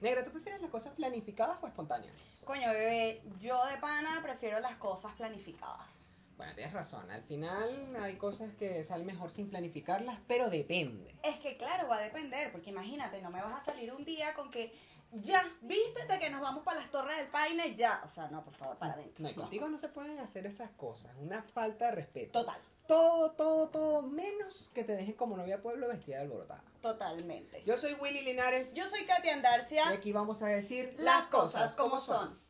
Negra, ¿tú prefieres las cosas planificadas o espontáneas? Coño, bebé, yo de pana prefiero las cosas planificadas. Bueno, tienes razón. Al final hay cosas que salen mejor sin planificarlas, pero depende. Es que claro, va a depender, porque imagínate, no me vas a salir un día con que ya, vístete que nos vamos para las Torres del Paine, ya. O sea, no, por favor, para adentro. No, y contigo no se pueden hacer esas cosas. Una falta de respeto. Total, Todo, todo, todo, menos que te dejen como novia pueblo vestida de alborotada. totalmente. Yo soy Willy Linares. Yo soy Katia Andarcia. Y aquí vamos a decir Las cosas como son.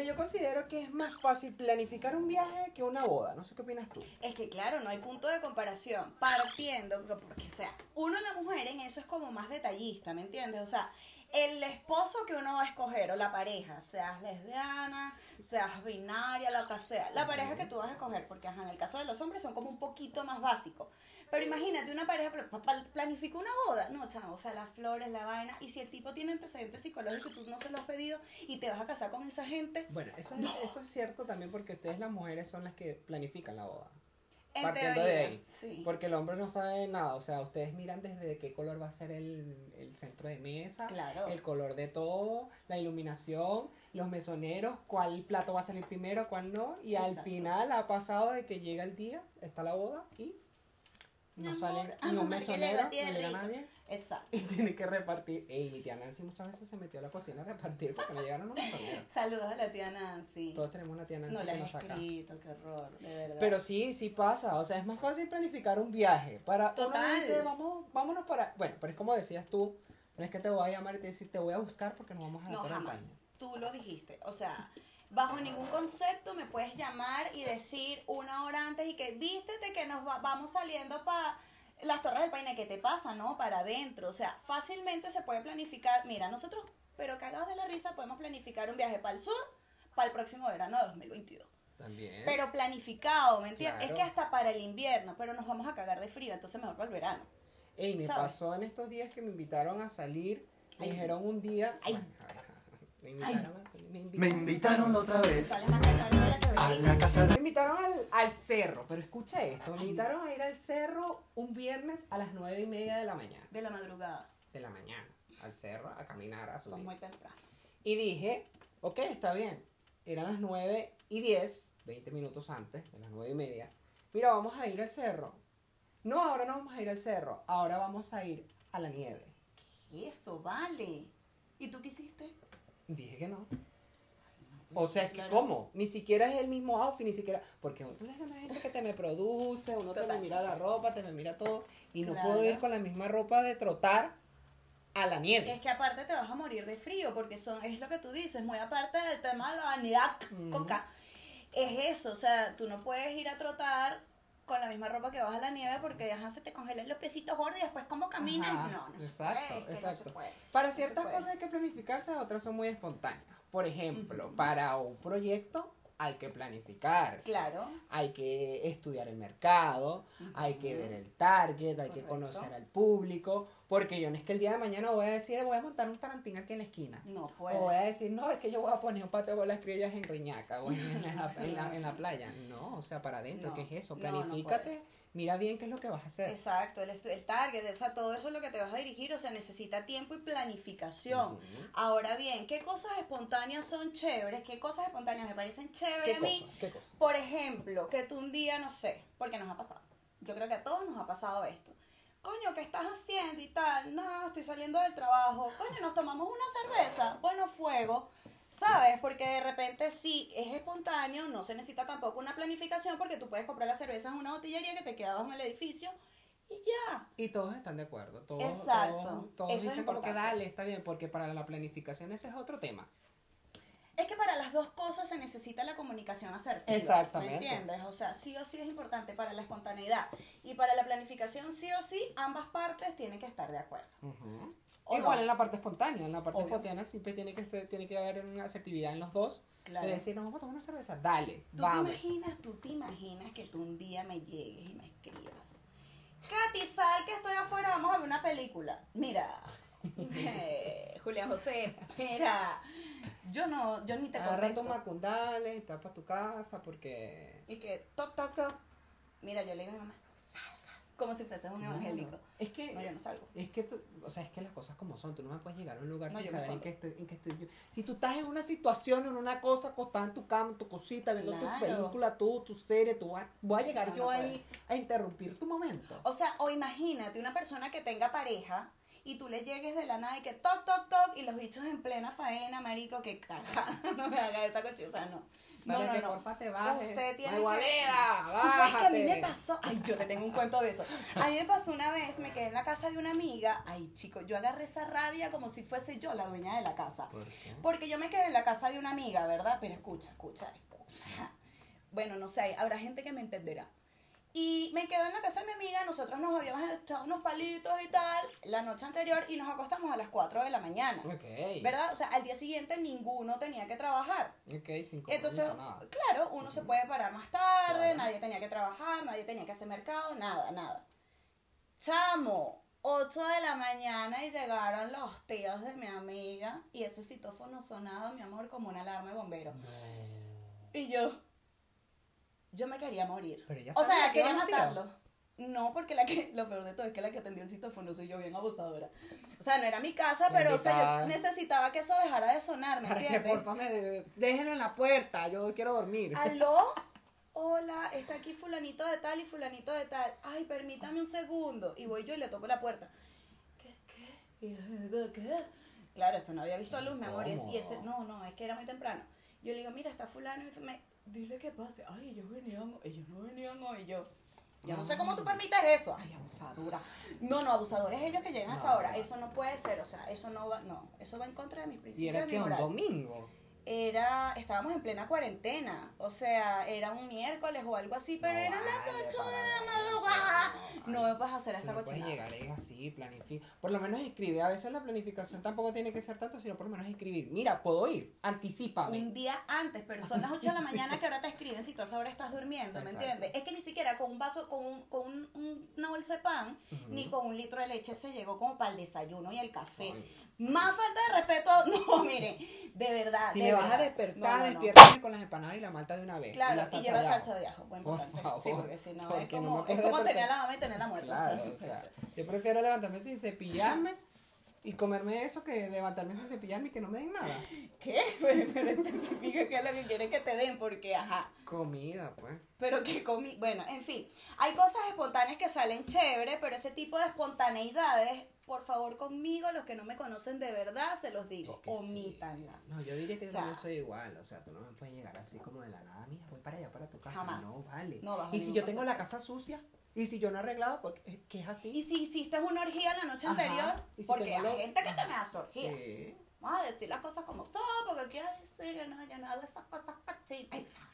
Bueno, yo considero que es más fácil planificar un viaje que una boda. No sé qué opinas tú. Es que claro, no hay punto de comparación. Partiendo, que- porque o sea, uno la mujer en eso es como más detallista, ¿me entiendes? O sea, el esposo que uno va a escoger o la pareja, seas lesbiana, seas binaria, lo que sea, la pareja que tú vas a escoger, porque ajá, en el caso de los hombres son como un poquito más básicos. Pero imagínate una pareja pla- pa- planifica una boda, no, chamo, o sea, las flores, la vaina, y si el tipo tiene antecedentes psicológicos y tú no se los has pedido y te vas a casar con esa gente, Bueno, eso es, eso es cierto también porque ustedes las mujeres son las que planifican la boda. en Partiendo teoría, de ahí. sí. Porque el hombre no sabe nada. O sea, ustedes miran desde qué color va a ser el, el centro de mesa, Claro. el color de todo, la iluminación, los mesoneros, cuál plato va a salir primero, cuál no. Y al final ha pasado de que llega el día, está la boda y no sale ni un mesonero, ni llega tierrito. nadie. Exacto. Y tiene que repartir. Ey, mi tía Nancy muchas veces se metió a la cocina a repartir porque no llegaron los mesoneros. Saludos a la tía Nancy. Todos tenemos una tía Nancy No que la nos saca. escrito, qué horror, de verdad. Pero sí, sí pasa. O sea, es más fácil planificar un viaje. Para Total. Uno dice, vamos, vámonos para. Bueno, pero es como decías tú, no es que te voy a llamar y te decir, te voy a buscar porque nos vamos a la no, jamás. Paine". Tú lo dijiste. O sea, bajo ningún concepto me puedes llamar y decir una hora antes y que vístete que nos va- vamos saliendo para las Torres del Paine. ¿Qué te pasa? No, para adentro. O sea, fácilmente se puede planificar. Mira, nosotros, pero cagados de la risa, podemos planificar un viaje para el sur para el próximo verano de 2022. También. Pero planificado, ¿me entiendes? Claro. Es que hasta para el invierno, pero nos vamos a cagar de frío, entonces mejor para el verano. Ey, me ¿sabes? pasó en estos días que me invitaron a salir. Me dijeron un día. Ay. Bueno, me invitaron a Me Me invitaron otra vez la a la casa Me invitaron al, al cerro, pero escucha esto, me invitaron a ir al cerro un viernes a las nueve y media de la mañana. De la madrugada. De la mañana, al cerro, a caminar, a Son subir. muy temprano. Y dije, ok, está bien. Eran las 9 y 10, 20 minutos antes de las 9 y media. Mira, vamos a ir al cerro. No, ahora no vamos a ir al cerro. Ahora vamos a ir a la nieve. Eso, vale. ¿Y tú qué hiciste? Dije que no. O sea, es que Claro. ¿cómo? Ni siquiera es el mismo outfit, ni siquiera... Porque uno es una gente que te me produce, uno te me mira la ropa, te me mira todo. Y no Claro. puedo ir con la misma ropa de trotar a la nieve. Es que aparte te vas a morir de frío, porque son, es lo que tú dices, muy aparte del tema de la vanidad coca. Es eso, o sea, tú no puedes ir a trotar con la misma ropa que vas a la nieve porque ajá, se te congelan los piecitos gordos y después cómo caminas. Ajá, no, no exacto, se puede, es que no se exacto. puede. Para No ciertas puede. cosas hay que planificarse, otras son muy espontáneas. Por ejemplo, para un proyecto hay que planificarse. Claro. Hay que estudiar el mercado, hay que ver el target, hay que conocer al público, porque yo no es que el día de mañana voy a decir, voy a montar un tarantín aquí en la esquina. No O puede. voy a decir, no, es que yo voy a poner un patio con las criollas en Riñaca o en, en la, en la- en la playa. No, o sea, para adentro, No, ¿qué es eso? no, no Planifícate, mira bien qué es lo que vas a hacer. Exacto, el, el target, o sea, todo eso es lo que te vas a dirigir, o sea, necesita tiempo y planificación. Ahora bien, ¿qué cosas espontáneas son chéveres? ¿Qué cosas espontáneas me parecen chéveres ¿Qué a mí? cosas? ¿Qué cosas? Por ejemplo, que tú un día, no sé, porque nos ha pasado. Yo creo que a todos nos ha pasado esto. Coño, ¿qué estás haciendo y tal? No, estoy saliendo del trabajo. Coño, nos tomamos una cerveza. Bueno, fuego. ¿Sabes? Porque de repente sí es espontáneo, no se necesita tampoco una planificación porque tú puedes comprar la cerveza en una botillería que te queda bajo en el edificio y ya. Y todos están de acuerdo. Todos, Exacto. Todos, todos Eso es dicen como que dale, está bien, porque para la planificación ese es otro tema. Las dos cosas se necesita la comunicación asertiva. Exactamente. ¿Me entiendes? O sea, sí o sí es importante para la espontaneidad. Y para la planificación, sí o sí, ambas partes tienen que estar de acuerdo. ¿O Igual no? en la parte espontánea, en la parte Obvio. espontánea siempre tiene que tiene que haber una asertividad en los dos Claro. De decir, nos vamos a tomar una cerveza, dale, ¿Tú vamos. te imaginas, tú te imaginas que tú un día me llegues y me escribas? Katy, sal que estoy afuera, vamos a ver una película. Mira, eh, Julián José, mira, yo no, yo ni te Agarra tus contesto. macundales, y te vas para tu casa porque... Y que, toc, toc, toc. Mira, yo le digo a mi mamá, no salgas. Como si fueses un evangélico. Es que... No, yo no salgo. Es que tú, o sea, es que las cosas como son, tú no me puedes llegar a un lugar No, sin saber en qué, estoy, en qué estoy yo. Si tú estás en una situación, en una cosa, acostada en tu cama, en tu cosita, viendo tu Claro. película, tú, tu serie, tú vas, voy a llegar No, yo no ahí a interrumpir tu momento. O sea, o imagínate una persona que tenga pareja y tú le llegues de la nada y que toc, toc, toc, y los bichos en plena faena, marico, que caga, no me haga esta cochina, o sea, no. No, no, que no. porfa te bajes. Usted tiene que- sabes que a mí me pasó, ay, yo te tengo un cuento de eso. A mí me pasó una vez, me quedé en la casa de una amiga, ay, chico, yo agarré esa rabia como si fuese yo la dueña de la casa. ¿Por qué? Porque yo me quedé en la casa de una amiga, ¿verdad? Pero escucha, escucha, escucha. Bueno, no sé, habrá gente que me entenderá. Y me quedé en la casa de mi amiga, nosotros nos habíamos echado unos palitos y tal la noche anterior y nos acostamos a las 4 de la mañana. Ok. ¿Verdad? O sea, al día siguiente ninguno tenía que trabajar. Ok, sin Entonces, nada. claro, uno se puede parar más tarde, Claro. nadie tenía que trabajar, nadie tenía que hacer mercado, nada, nada. Chamo, 8 de la mañana y llegaron los tíos de mi amiga y ese citófono sonaba, mi amor, como una alarma de bombero. Y yo, yo me quería morir. Pero ella O sea, que quería matarlo. No, porque la que, lo peor de todo es que la que atendió el citófono soy yo bien abusadora. O sea, no era mi casa, pero o sea, Bendita. yo necesitaba que eso dejara de sonar, ¿me Para que entiendes? porfa me déjenlo en la puerta, yo quiero dormir. ¿Aló? Hola, está aquí fulanito de tal y fulanito de tal. Ay, permítame un segundo. Y voy yo y le toco la puerta. ¿Qué? ¿Qué? ¿Qué? Claro, eso no había visto luz, mi amor. Y ese, no, no, es que era muy temprano. Yo le digo, mira, está fulano. Y me, dile que pase. Ay, ellos venían, ellos no venían hoy. Y yo, yo no sé cómo tú permites eso. Ay, abusadora. No, no, abusadores ellos que llegan a esa No, hora. no. Eso no puede ser, o sea, eso no va, no. Eso va en contra de mis y principios era de que un domingo. Era, estábamos en plena cuarentena, o sea, era un miércoles o algo así, pero No eran vale, las 8 de la madrugada. no me puedes hacer esta no puedes cochinada. llegar es así, planifica. Por lo menos escribe. A veces la planificación tampoco tiene que ser tanto, sino por lo menos escribir. Mira, puedo ir, anticipame. Un día antes, pero son las 8 de la mañana que ahora te escriben si tú a esa hora estás durmiendo, ¿me Exacto. entiendes? Es que ni siquiera con un vaso, con, un, con un- un- una bolsa de pan, ni con un litro de leche se llegó como para el desayuno y el café. Ay. Más falta de respeto, no, miren, de verdad. Si de me vas a despertar, No, no, no. despiértame con las empanadas y la malta de una vez. Claro, la y salsa lleva salsa de ajo, buen Por favor, Sí, porque si no es porque como, es como tener a la mamá y tener la sea, Claro, o sea, yo prefiero levantarme sin cepillarme y comerme eso que levantarme sin cepillarme y que no me den nada. ¿Qué? Pero, pero especifica qué es lo que quieren que te den, porque, ajá. Comida, pues. Pero que comí. Bueno, en fin. Hay cosas espontáneas que salen chévere, pero ese tipo de espontaneidades, por favor, conmigo, los que no me conocen de verdad, se los digo. Es que sí. omítanlas. No, yo diría que O yo sea- también soy igual. O sea, tú no me puedes llegar así como de la nada. Mira, voy para allá, para tu casa. Jamás. No, vale. No, y si yo tengo la casa sucia, y si yo no he arreglado, pues es así. Y si hiciste una orgía la noche Ajá. anterior, Y si porque hay lo- gente que te me hace orgía. Sí. Vamos a decir las cosas como son, porque aquí hay sí, que no, yo no hago esas cosas cochinas. Ay, fa.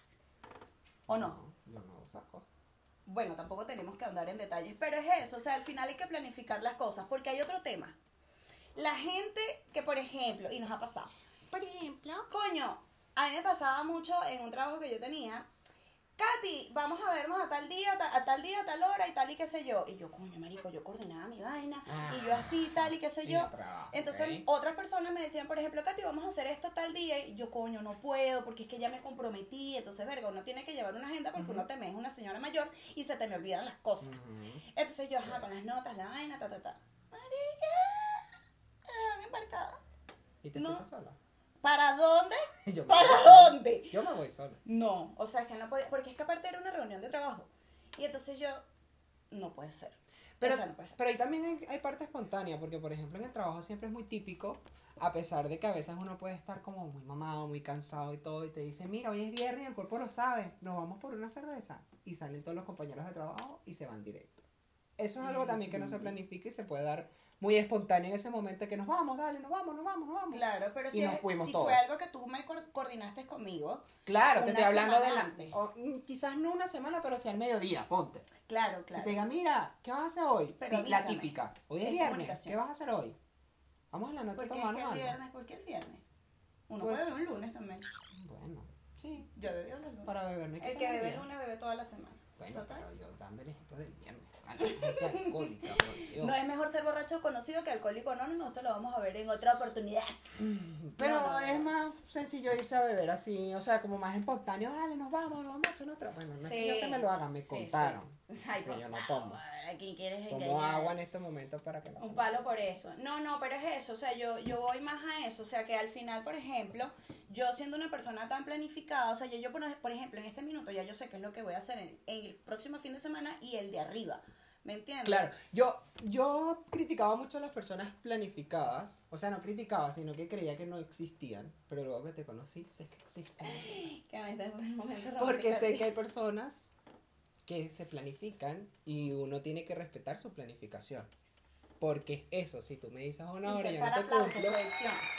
¿O no? Yo no hago esas cosas. Bueno, tampoco tenemos que andar en detalles, pero es eso, o sea, al final hay que planificar las cosas, porque hay otro tema. La gente que, por ejemplo, y nos ha pasado, Por ejemplo. coño, a mí me pasaba mucho en un trabajo que yo tenía, Katy, vamos a vernos a tal día, a tal día, a tal hora y tal y qué sé yo. Y yo, coño, marico, yo coordinaba mi vaina y yo así, tal y qué sé yo. trabajo, Entonces, otras personas me decían, por ejemplo, Katy, vamos a hacer esto tal día. Y yo, coño, no puedo porque es que ya me comprometí. Entonces, verga, uno tiene que llevar una agenda porque uno te me es una señora mayor y se te me olvidan las cosas. Entonces, yo, ajá, con las notas, la vaina, ta, ta, ta. Marica, embarcada. ¿Y te No. sola? ¿Para dónde? Yo ¿Para sola. dónde? Yo me voy sola. No, o sea, es que no podía, porque es que aparte era una reunión de trabajo. Y entonces yo, no puede ser. Pero, o sea, no puede ser. pero ahí también hay, hay parte espontánea, porque por ejemplo en el trabajo siempre es muy típico, a pesar de que a veces uno puede estar como muy mamado, muy cansado y todo, y te dice, mira, hoy es viernes y el cuerpo lo sabe, nos vamos por una cerveza. Y salen todos los compañeros de trabajo y se van directo. Eso es algo también que no se planifica y se puede dar muy espontáneo en ese momento que nos vamos, dale, nos vamos, nos vamos, nos vamos. Claro, pero Y si, es- si fue algo que tú me coor- coordinaste conmigo, Claro, te estoy hablando de la... o, mm, quizás no una semana, pero sí al mediodía, ponte. claro, Y claro. te diga, mira, ¿qué vas a hacer hoy? Pero la típica. Hoy es Es viernes. ¿Qué vas a hacer hoy? Vamos a la noche ¿Por a qué es tomar que el viernes? ¿Por qué el viernes? Uno Pues- puede beber un lunes también. Bueno, sí. Yo bebí los lunes. Para beber no El que bebe el lunes bebe toda la semana. Bueno, Total. pero yo dando el ejemplo del viernes. A la gente alcohólica, por Dios. No es mejor ser borracho conocido que alcohólico anónimo. Esto lo vamos a ver en otra oportunidad. Pero No, no, no. es más sencillo irse a beber así, o sea, como más espontáneo. Dale, nos vamos, nos vamos a echar otra. Bueno, no es que yo que me lo haga, me Sí, contaron. sí. Ay, Pero por yo no tomo. ¿A quién quieres Tomo engañar? agua en este momento para que no. Un palo por eso. No, no, pero es eso. O sea, yo, yo voy más a eso. O sea, que al final, por ejemplo, yo siendo una persona tan planificada, o sea, yo, yo por, por ejemplo, en este minuto ya yo sé qué es lo que voy a hacer en, en el próximo fin de semana y el de arriba. ¿Me entiendes? Claro, yo, yo criticaba mucho a las personas planificadas, o sea, no criticaba, sino que creía que no existían, pero luego que te conocí, sé que existen. Que me está en un momento Porque sé que hay personas que se planifican y uno tiene que respetar su planificación. Porque eso, si tú me dices una hora yo no te cumplo,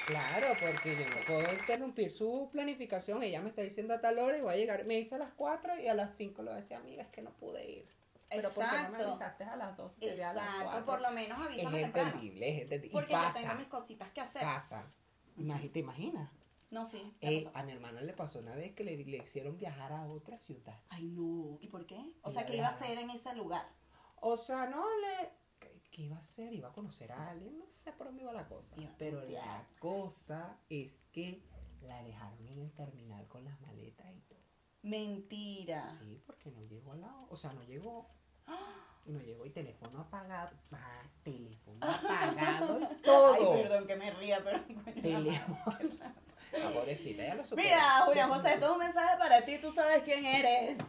claro, porque yo no puedo interrumpir su planificación, ella me está diciendo a tal hora y voy a llegar, me dice a las 4 y a las 5 le voy a decir, amiga, es que no pude ir. Pero ¿por qué no me Exacto. avisaste a las 2 que a las Exacto, 4? por lo menos Es avísame temprano. entendible, es entendible. Porque yo tengo mis cositas que hacer. pasa. ¿Te imaginas? No, sí. ¿qué Eh, a mi hermano le pasó una vez que le, le hicieron viajar a otra ciudad. Ay, no. ¿Y por qué? O sea, la que iba a ser en ese lugar. O sea, no le... ¿Qué, qué iba a hacer? Iba a conocer a alguien, no sé por dónde iba la cosa. Iba a Pero la cosa es que la dejaron en el terminal con las maletas y todo. Mentira. Sí, porque no llegó al lado. O sea, no llegó. No llegó y teléfono apagado. Ah, teléfono apagado y todo. Ay, perdón que me ría, pero Teléfono. Ah, pobrecita, ya lo superó. Mira, Julián José, esto es un mensaje para ti, tú sabes quién eres.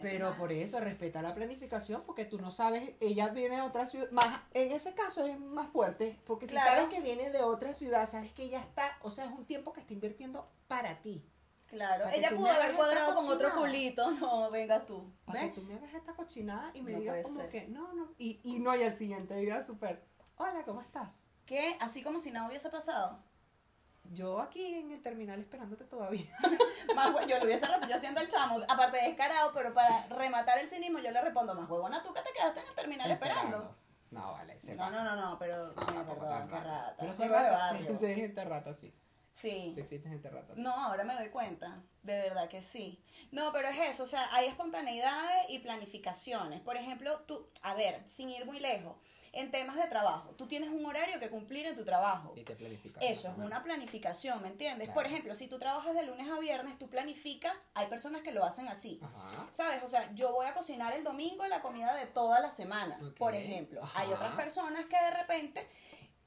Pero por eso, respeta la planificación, porque tú no sabes, ella viene de otra ciudad, más, en ese caso es más fuerte, porque si Claro. sabes que viene de otra ciudad, sabes que ella está, o sea, es un tiempo que está invirtiendo para ti. Claro, ella pudo me haber cuadrado con otro culito, no, venga tú. Para ¿Ves? que tú me hagas esta cochinada y me No digas como ser. que, no, no, y, y no, y al siguiente día súper, hola, ¿cómo estás? ¿Qué? Así como si nada hubiese pasado. Yo aquí en el terminal esperándote todavía. Más hue- yo le hubiese respondido, yo siendo el chamo, aparte de descarado, pero para rematar el cinismo yo le respondo, más huevona, tú que te quedaste en el terminal esperando. No, vale, se No, pasa. no, no, no, pero, No, tampoco perdón, qué rata. Pero de rata, sí, gente rata, sí. Sí. Sí existe gente rata, sí. No, ahora me doy cuenta, de verdad que sí. No, pero es eso, o sea, hay espontaneidades y planificaciones. Por ejemplo, tú, a ver, sin ir muy lejos, en temas de trabajo, tú tienes un horario que cumplir en tu trabajo. Y te planificas. Eso es una planificación, ¿me entiendes? Claro. Por ejemplo, si tú trabajas de lunes a viernes, tú planificas, hay personas que lo hacen así. Ajá. ¿Sabes? O sea, yo voy a cocinar el domingo la comida de toda la semana, por ejemplo. Hay otras personas que de repente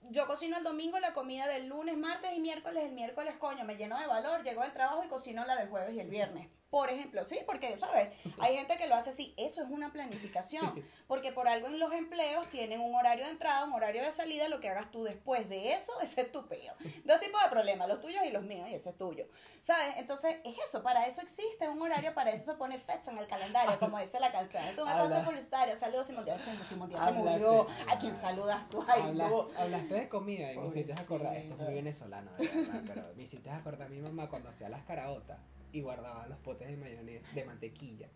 yo cocino el domingo la comida del lunes, martes y miércoles. El miércoles, coño, me lleno de valor, llego al trabajo y cocino la del jueves y el viernes. Por ejemplo, sí, porque, ¿sabes? Hay gente que lo hace así. Eso es una planificación. Porque por algo en los empleos tienen un horario de entrada, un horario de salida. Lo que hagas tú después de eso, ese es tu peo. Dos tipos de problemas, los tuyos y los míos, y ese es tuyo. ¿Sabes? Entonces, es eso. Para eso existe un horario, para eso se pone fecha en el calendario, como dice la canción. Tú me pasas publicitaria. Saludos, Simón Díaz. Simón Díaz se murió. ¿A quién saludas tú? Ay, Habla- no. hablaste de comida y me hiciste acordar, esto es muy venezolano de verdad, pero me hiciste acordar a mi mamá cuando hacía las caraotas y guardaba los potes de mayonesa, de mantequilla.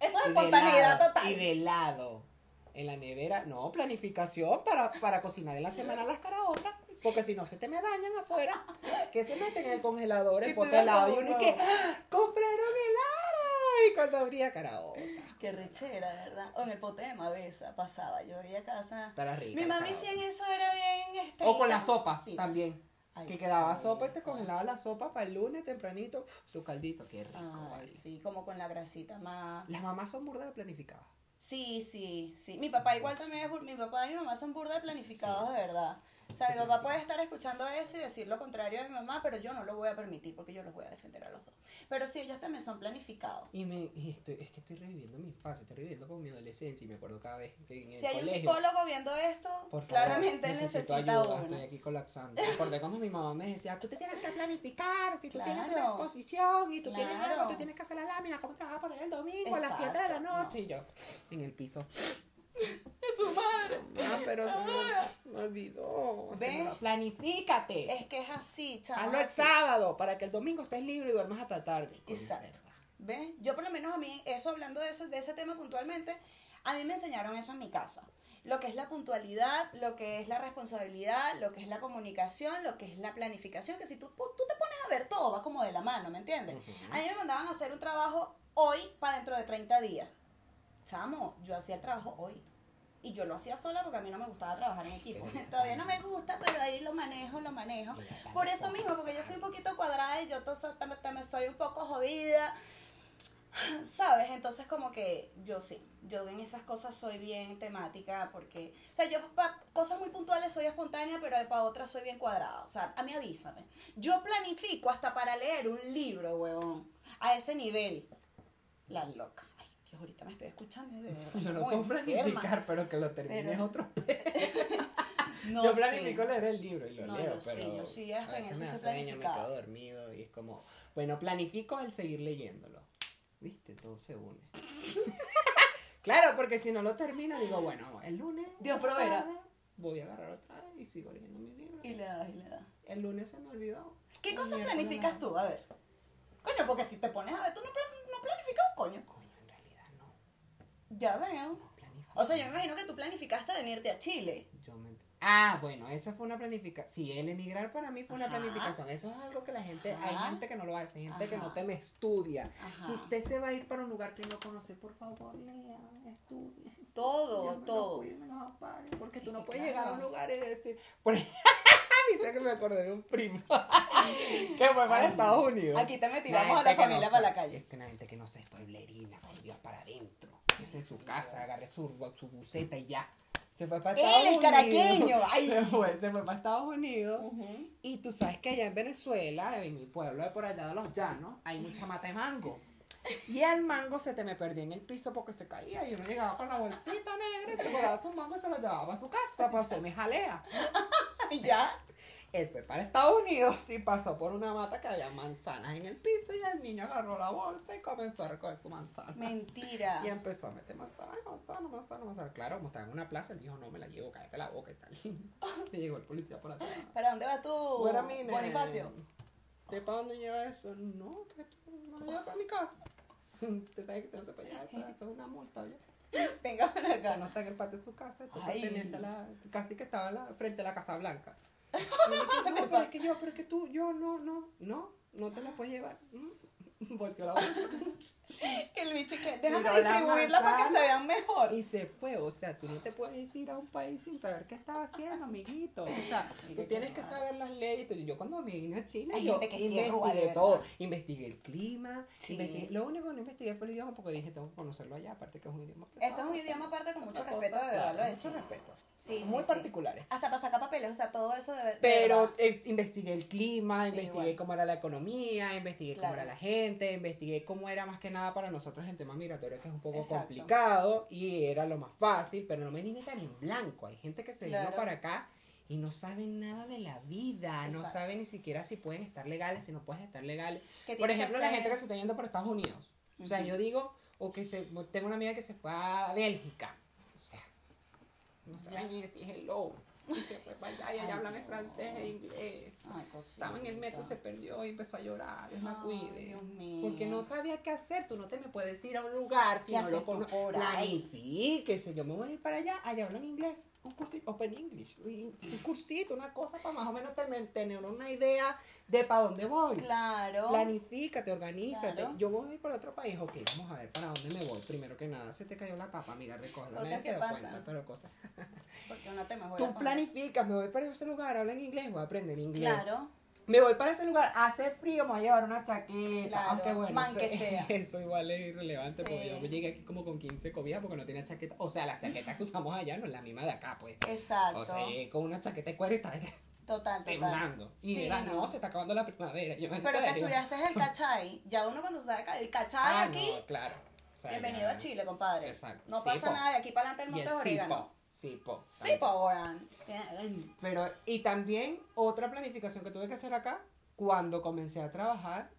Eso es espontaneidad total. Y de helado en la nevera. No, planificación para, para cocinar en la semana las caraotas. Porque si no se te me dañan afuera, que se meten en el congelador el pote de helado. Y uno que, ¡Ah! ¡compraron helado! Y cuando abría caraota. Qué rechera, ¿verdad? O en el pote de mavesa pasaba. Yo veía a casa. Para rica. Mi mami sí en eso era bien este, O con la sopa Sí. también. Ay, que quedaba sí. sopa y te congelaba la sopa para el lunes tempranito. Su caldito, qué rico. Ay, sí, como con la grasita más. Las mamás son burdas de planificadas. Sí, sí, sí. Mi papá igual también es bur- mi papá y mi mamá son burda de planificados Sí. de verdad. O sea, mi papá puede estar escuchando eso y decir lo contrario de mi mamá, pero yo no lo voy a permitir porque yo los voy a defender a los dos. Pero sí, ellos también son planificados. Y, me, y estoy, es que estoy reviviendo mi infancia, estoy reviviendo como mi adolescencia y me acuerdo cada vez que en el Si hay un colegio. psicólogo viendo esto, Por favor, claramente necesito necesita ayuda, uno. estoy aquí colapsando. Acordé como mi mamá me decía, tú te tienes que planificar, si tú tienes una Claro. exposición y tú tienes Claro. algo, tú tienes que hacer la lámina, ¿cómo te vas a poner el domingo a las 7 de la Exacto, noche? no. Y yo, en el piso. Es su madre. Ah, pero no, me olvidó. Planifícate. Es que es así, chaval. Hazlo el sábado para que el domingo estés libre y duermas hasta tarde. Exacto. ¿Ves? Yo por lo menos a mí, eso hablando de eso, de ese tema puntualmente, a mí me enseñaron eso en mi casa. Lo que es la puntualidad, lo que es la responsabilidad, lo que es la comunicación, lo que es la planificación, que si tú, tú te pones a ver, todo va como de la mano, ¿me entiendes? A mí me mandaban a hacer un trabajo hoy para dentro de 30 días. Chamo, yo hacía el trabajo hoy. Y yo lo hacía sola porque a mí no me gustaba trabajar en equipo. Todavía no me gusta, pero ahí lo manejo, lo manejo. Por eso mismo, porque yo soy un poquito cuadrada y yo también soy un poco jodida. ¿Sabes? Entonces como que yo sí, yo en esas cosas soy bien temática porque, o sea, yo para cosas muy puntuales soy espontánea, pero para otras soy bien cuadrada. O sea, a mí avísame. Yo planifico hasta para leer un libro, huevón, a ese nivel. La loca. Ahorita me estoy escuchando. de verdad, Yo no puedo planificar, pero que lo termine Pero- es otro No, yo sí. planifico leer el libro y lo No, leo, yo sí, pero yo sí, hasta a en veces eso me da sueño, me quedo dormido y es como, bueno, planifico el seguir leyéndolo. ¿Viste? Todo se une. claro, porque si no lo termino, digo, bueno, el lunes Dios proveerá. voy a agarrar otra vez y sigo leyendo mi libro. Y le das, y le das. El lunes se me olvidó. ¿Qué cosas planificas tú? A ver. Coño, porque si te pones a ver, tú no planificas un coño. Coño, en realidad no. Ya veo. O sea, yo me imagino que tú planificaste venirte a Chile. Yo me- Ah, bueno, esa fue una planificación. Sí, el emigrar para mí fue una Ajá. planificación. Eso es algo que la gente, hay Ajá. gente que no lo hace, hay gente que Ajá. no te me estudia. Si usted se va a ir para un lugar que no conoce, por favor, lea, estudie. Todo, todo. Porque tú no que puedes claro. llegar a un lugar y decir. Por... Dice que me acordé de un primo que fue para Estados Unidos. Aquí te me tiramos a la que familia no para la calle. Es que la gente que no sé es pueblerina, por Dios, para Esa es su casa, agarré su, su buceta y ya. Se fue para Él, Estados el Unidos. caraqueño, ay. Se fue, se fue para Estados Unidos. Y tú sabes que allá en Venezuela, en mi pueblo de por allá de los llanos, hay mucha mata de mango. Y el mango se te me perdió en el piso porque se caía. Y uno llegaba con la bolsita negra y se guardaba su mango y se lo llevaba a su casa para hacerme jalea. Y ya. Él fue para Estados Unidos y pasó por una mata que había manzanas en el piso y el niño agarró la bolsa y comenzó a recoger su manzana. Mentira. Y empezó a meter manzana, manzana, manzana, manzana. Claro, como estaba en una plaza, él dijo, no me la llevo, cállate la boca y tal. Y llegó el policía por atrás. ¿Para dónde vas tú. Bonifacio? ¿De para dónde lleva eso? No, que tú no lo llevas para mi casa. Usted sabe que no se puede llevar eso, eso es una multa, oye. Venga para Ya no acá. está en el patio de su casa, esto Ay. pertenece a la, casi que estaba la- frente a la Casa Blanca. Y yo dije, no, pero es que yo, pero es que tú, yo, no, no, no, no te la puedes llevar. Mm. Volteó la bolsa El bicho que déjame Miró distribuirla para que se vean mejor. y se fue. O sea, tú no te puedes ir a un país sin saber qué estaba haciendo, amiguito. O sea, tú tienes que saber las leyes. Yo cuando me vine a Chile, Hay yo gente que es investigué todo. Investigué el clima. Sí. investigué- Lo único que no investigué fue el idioma porque dije, tengo que conocerlo allá, aparte que es un idioma. Esto es un idioma aparte con mucho respeto, cosa, de verdad, claro, lo mucho respeto. Sí, Muy sí. particulares. Hasta para sacar papeles, o sea, todo eso de, de Pero eh, investigué el clima, investigué igual. cómo era la economía, investigué Claro. cómo era la gente, investigué cómo era más que nada para nosotros el tema migratorio, que es un poco Exacto. complicado y era lo más fácil, pero no me vine tan en blanco. Hay gente que se vino para acá y no saben nada de la vida, no saben ni siquiera si pueden estar legales, si no pueden estar legales. ¿Qué Por ejemplo, la gente que se está yendo para Estados Unidos. O sea, yo digo, o que se, tengo una amiga que se fue a Bélgica. No Ya. saben ni decir hello. Y se fue para allá y allá hablan en francés e inglés. Ay. Estaba en el metro, se perdió y empezó a llorar. Dios la cuide. Porque no sabía qué hacer. Tú no te me puedes ir a un lugar si ¿Qué no lo ahí? Planifíquese. Yo me voy a ir para allá. Allá hablan inglés. Un cursito, Open English. Un un cursito, una cosa para más o menos tener, tener una idea de para dónde voy. Claro. Planifícate, organízate. Claro. Yo voy a ir para otro país. Ok, vamos a ver para dónde me voy. Primero que nada, se te cayó la tapa. Mira, recógela. Cosas que pasan. cuenta, pero cosas. Porque no te me voy a Tú planificas, me voy para ese lugar, hablan inglés, voy a aprender inglés. Claro. Me voy para ese lugar, hace frío, me voy a llevar una chaqueta. Claro, aunque bueno, man que eso- sea. eso igual es irrelevante Sí. porque yo llegué aquí como con 15 cobijas porque no tenía chaqueta. O sea, la chaqueta que usamos allá no es la misma de acá, pues. Exacto. O sea, con una chaqueta de cuero y estaba total, total. temblando. Y Sí, era, no. se está acabando la primavera. Yo, ¿en Pero que serio? estudiaste el cachai. Ya uno cuando sabe ca- el cachai Ah, aquí. no, claro. O sea, bienvenido ya- a Chile, compadre. Exacto. No Sí, pasa po. nada de aquí para adelante el Y el monte de orégano. sipo. Sipo. Sí, po, weón. Tiene- Pero, y también otra planificación que tuve que hacer acá, cuando comencé a trabajar,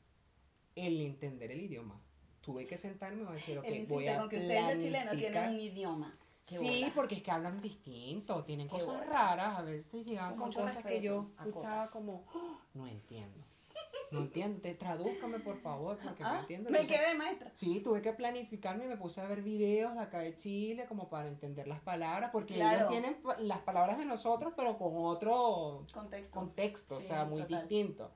el entender el idioma. Tuve que sentarme y decir, ok, Él voy insiste a con que ustedes los chilenos planificar. tienen un idioma. Sí, bola. porque es que hablan distinto, tienen Qué cosas bola. raras, a veces llegaban Con cosas que yo escuchaba como, "Oh, no entiendo. No entiendo, tradúzcame por favor, porque no Ah, entiendo. me quedé de maestra. Sí, tuve que planificarme y me puse a ver videos de acá de Chile como para entender las palabras, porque Claro. ellos tienen las palabras de nosotros, pero con otro Contexto. contexto, Sí, o sea, muy total. distinto.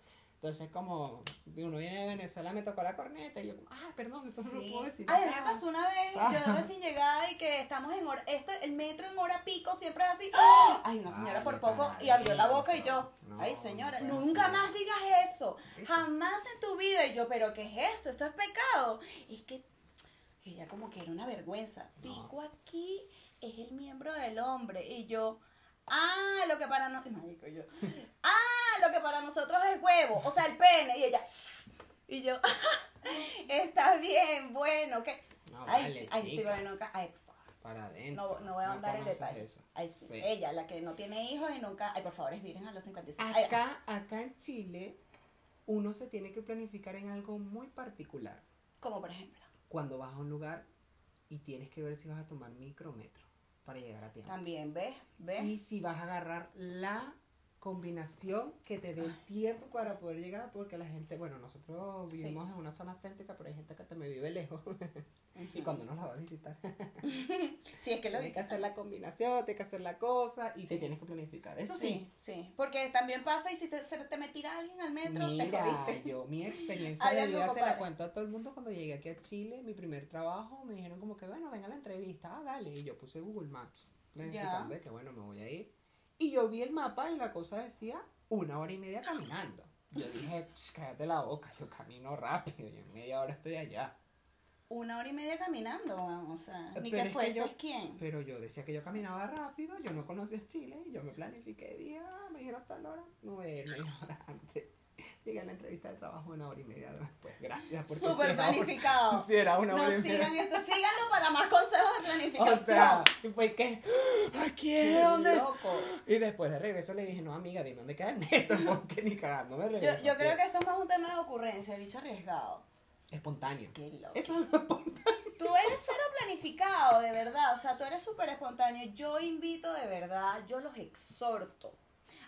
Entonces, como uno viene de Venezuela, me tocó la corneta y yo, como, ah, perdón, eso no lo puedo decir. Ay, a mí acá". me pasó una vez, Ah. yo recién llegada y que estamos en hora, esto, el metro en hora pico siempre es así. ¡Ah! Ay, una señora Ay, por poco y abrió la boca y no, yo, no, ay señora, no nunca ser. más digas eso, jamás en tu vida. Y yo, pero ¿qué es esto? Esto es pecado. Y es que ella como que era una vergüenza. No. Pico aquí es el miembro del hombre. Y yo, ah, lo que para nosotros, yo, ah, lo que para nosotros es huevo, o sea, el pene. Y ella, y yo, está bien, bueno, que... No, ay, vale, sí, ay, sí, bueno. Para adentro. No, no voy a andar en conoces detalles. eso. Ay, sí. Sí. Ella, la que no tiene hijos y nunca, ay, por favor, es virgen a los 56. Ay, Acá, acá en Chile, uno se tiene que planificar en algo muy particular. como por ejemplo, Cuando vas a un lugar y tienes que ver si vas a tomar micrometro para llegar a tiempo. también, ¿ves? ¿Ves? Y si vas a agarrar la combinación que te dé el tiempo para poder llegar, porque la gente, bueno, nosotros Sí. vivimos en una zona céntrica, pero hay gente que te me vive lejos. y cuando nos la va a visitar, Sí, es que lo tienes que hacer la combinación, tienes que hacer la cosa y Sí. te tienes que planificar. Eso sí. Sí, sí, porque también pasa y si te, se te me alguien al metro, te Mira, jodiste. yo mi experiencia de vida se la cuento a todo el mundo cuando llegué aquí a Chile, mi primer trabajo, me dijeron como que bueno, venga a la entrevista, ah, dale, y yo puse Google Maps, planificando de que bueno, me voy a ir. Y yo vi el mapa y la cosa decía una hora y media caminando. Yo dije, "Ch, cállate la boca, yo camino rápido, yo en media hora estoy allá. Una hora y media caminando, o sea, ni Pero que es fueses yo- quién. Pero yo decía que yo caminaba rápido, yo no conocía Chile, y yo me planifiqué, dije, ah, me dijeron tal hora, no voy a ir media hora antes. Llegué a la entrevista de trabajo una hora y media después, gracias. porque Súper si planificado. Si era una No sigan esto, síganlo para más consejos de planificación. O sea, y fue que, ¿aquí es donde? loco. Y después de regreso le dije, no, amiga, dime dónde queda el metro, porque ni cagando me Yo, regreso. yo creo que esto es más un tema de ocurrencia, el bicho arriesgado. Espontáneo. Qué loco. Eso es espontáneo. Tú eres cero planificado, de verdad. O sea, tú eres súper espontáneo. Yo invito de verdad, yo los exhorto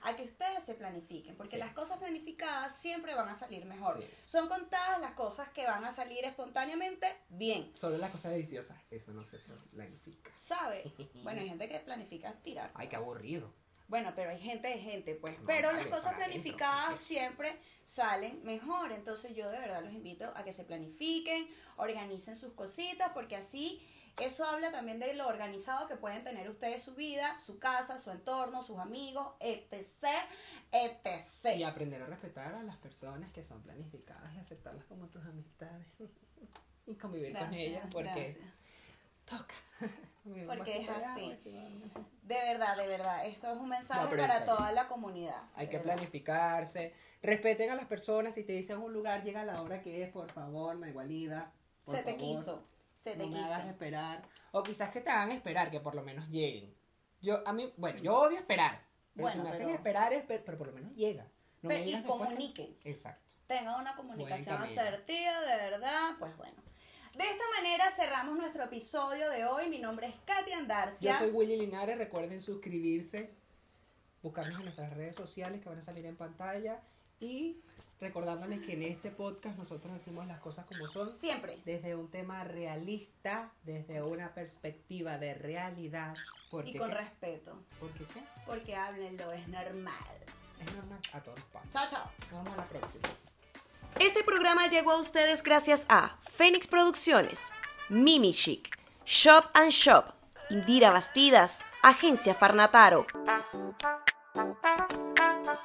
a que ustedes se planifiquen, porque Sí. las cosas planificadas siempre van a salir mejor. Sí. Son contadas las cosas que van a salir espontáneamente bien, Sobre las cosas deliciosas, eso no se planifica. ¿sabes? Bueno, hay gente que planifica tirar. Ay, qué aburrido. Bueno, pero hay gente de gente, pues. No, pero las cosas planificadas ¿qué es? siempre salen mejor. Entonces yo de verdad los invito a que se planifiquen, organicen sus cositas, porque así eso habla también de lo organizado que pueden tener ustedes su vida, su casa, su entorno, sus amigos, etc. etc. Y aprender a respetar a las personas que son planificadas y aceptarlas como tus amistades. y convivir con ellas porque gracias. toca. Porque es así. De verdad, de verdad. Esto es un mensaje No, para toda la comunidad. Hay que verdad. planificarse. Respeten a las personas. Si te dicen un lugar, llega a la hora que es, por favor, me igualida. por Se te favor, quiso. Se te no me hagas esperar. O quizás que te hagan esperar, que por lo menos lleguen. Yo, a mí, bueno, yo odio esperar. Pero si me hacen esperar, es, pero, por lo menos llega. No me Pero- y después que- comuníquense. Exacto. tengan una comunicación asertiva, de verdad, pues bueno. De esta manera cerramos nuestro episodio de hoy. Mi nombre es Katia Yo Andarcia. soy Willy Linares. Recuerden suscribirse, buscarnos en nuestras redes sociales que van a salir en pantalla. Y recordándoles que en este podcast nosotros decimos las cosas como son. Siempre. Desde un tema realista, desde una perspectiva de realidad. ¿Por Y con qué? respeto. ¿Por qué qué? Porque háblenlo, es normal. Es normal. A todos pasa. Chao, chao. Nos vemos a la próxima. Este programa llegó a ustedes gracias a Fénix Producciones, Mimi Chic, Shop and Shop, Indira Bastidas, Agencia Farnataro.